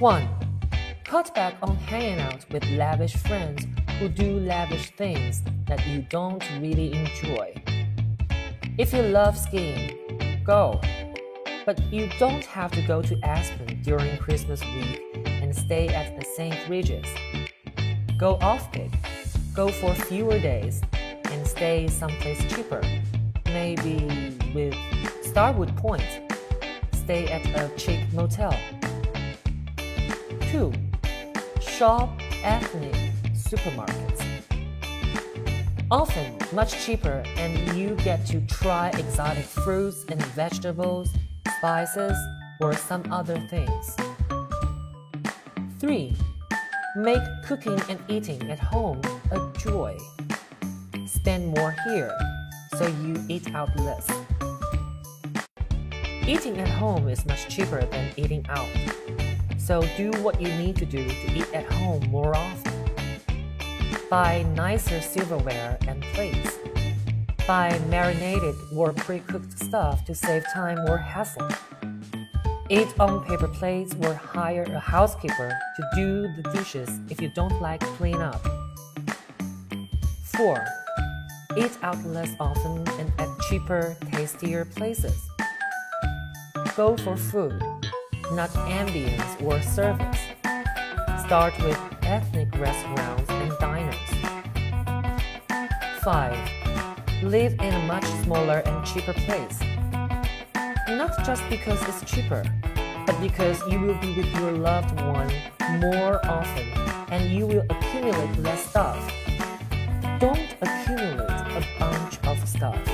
1. Cut back on hanging out with lavish friends who do lavish things that you don't really enjoy. If you love skiing, go. But you don't have to go to Aspen during Christmas week and stay at the St. Regis. Go off peak. Go for fewer days and stay someplace cheaper. Maybe with Starwood Point. Stay at a chic motel. 2. Shop ethnic supermarkets. Often much cheaper, and you get to try exotic fruits and vegetables, spices, or some other things. 3. Make cooking and eating at home a joy. Spend more here, so you eat out less. Eating at home is much cheaper than eating out. So do what you need to do to eat at home more often. Buy nicer silverware and plates. Buy marinated or pre cooked stuff to save time or hassle. Eat on paper plates or hire a housekeeper to do the dishes if you don't like clean up. 4. Eat out less often and at cheaper, tastier places. Go for food not ambience or service. Start with ethnic restaurants and diners. 5. Live in a much smaller and cheaper place. Not just because it's cheaper, but because you will be with your loved one more often and you will accumulate less stuff. Don't accumulate a bunch of stuff.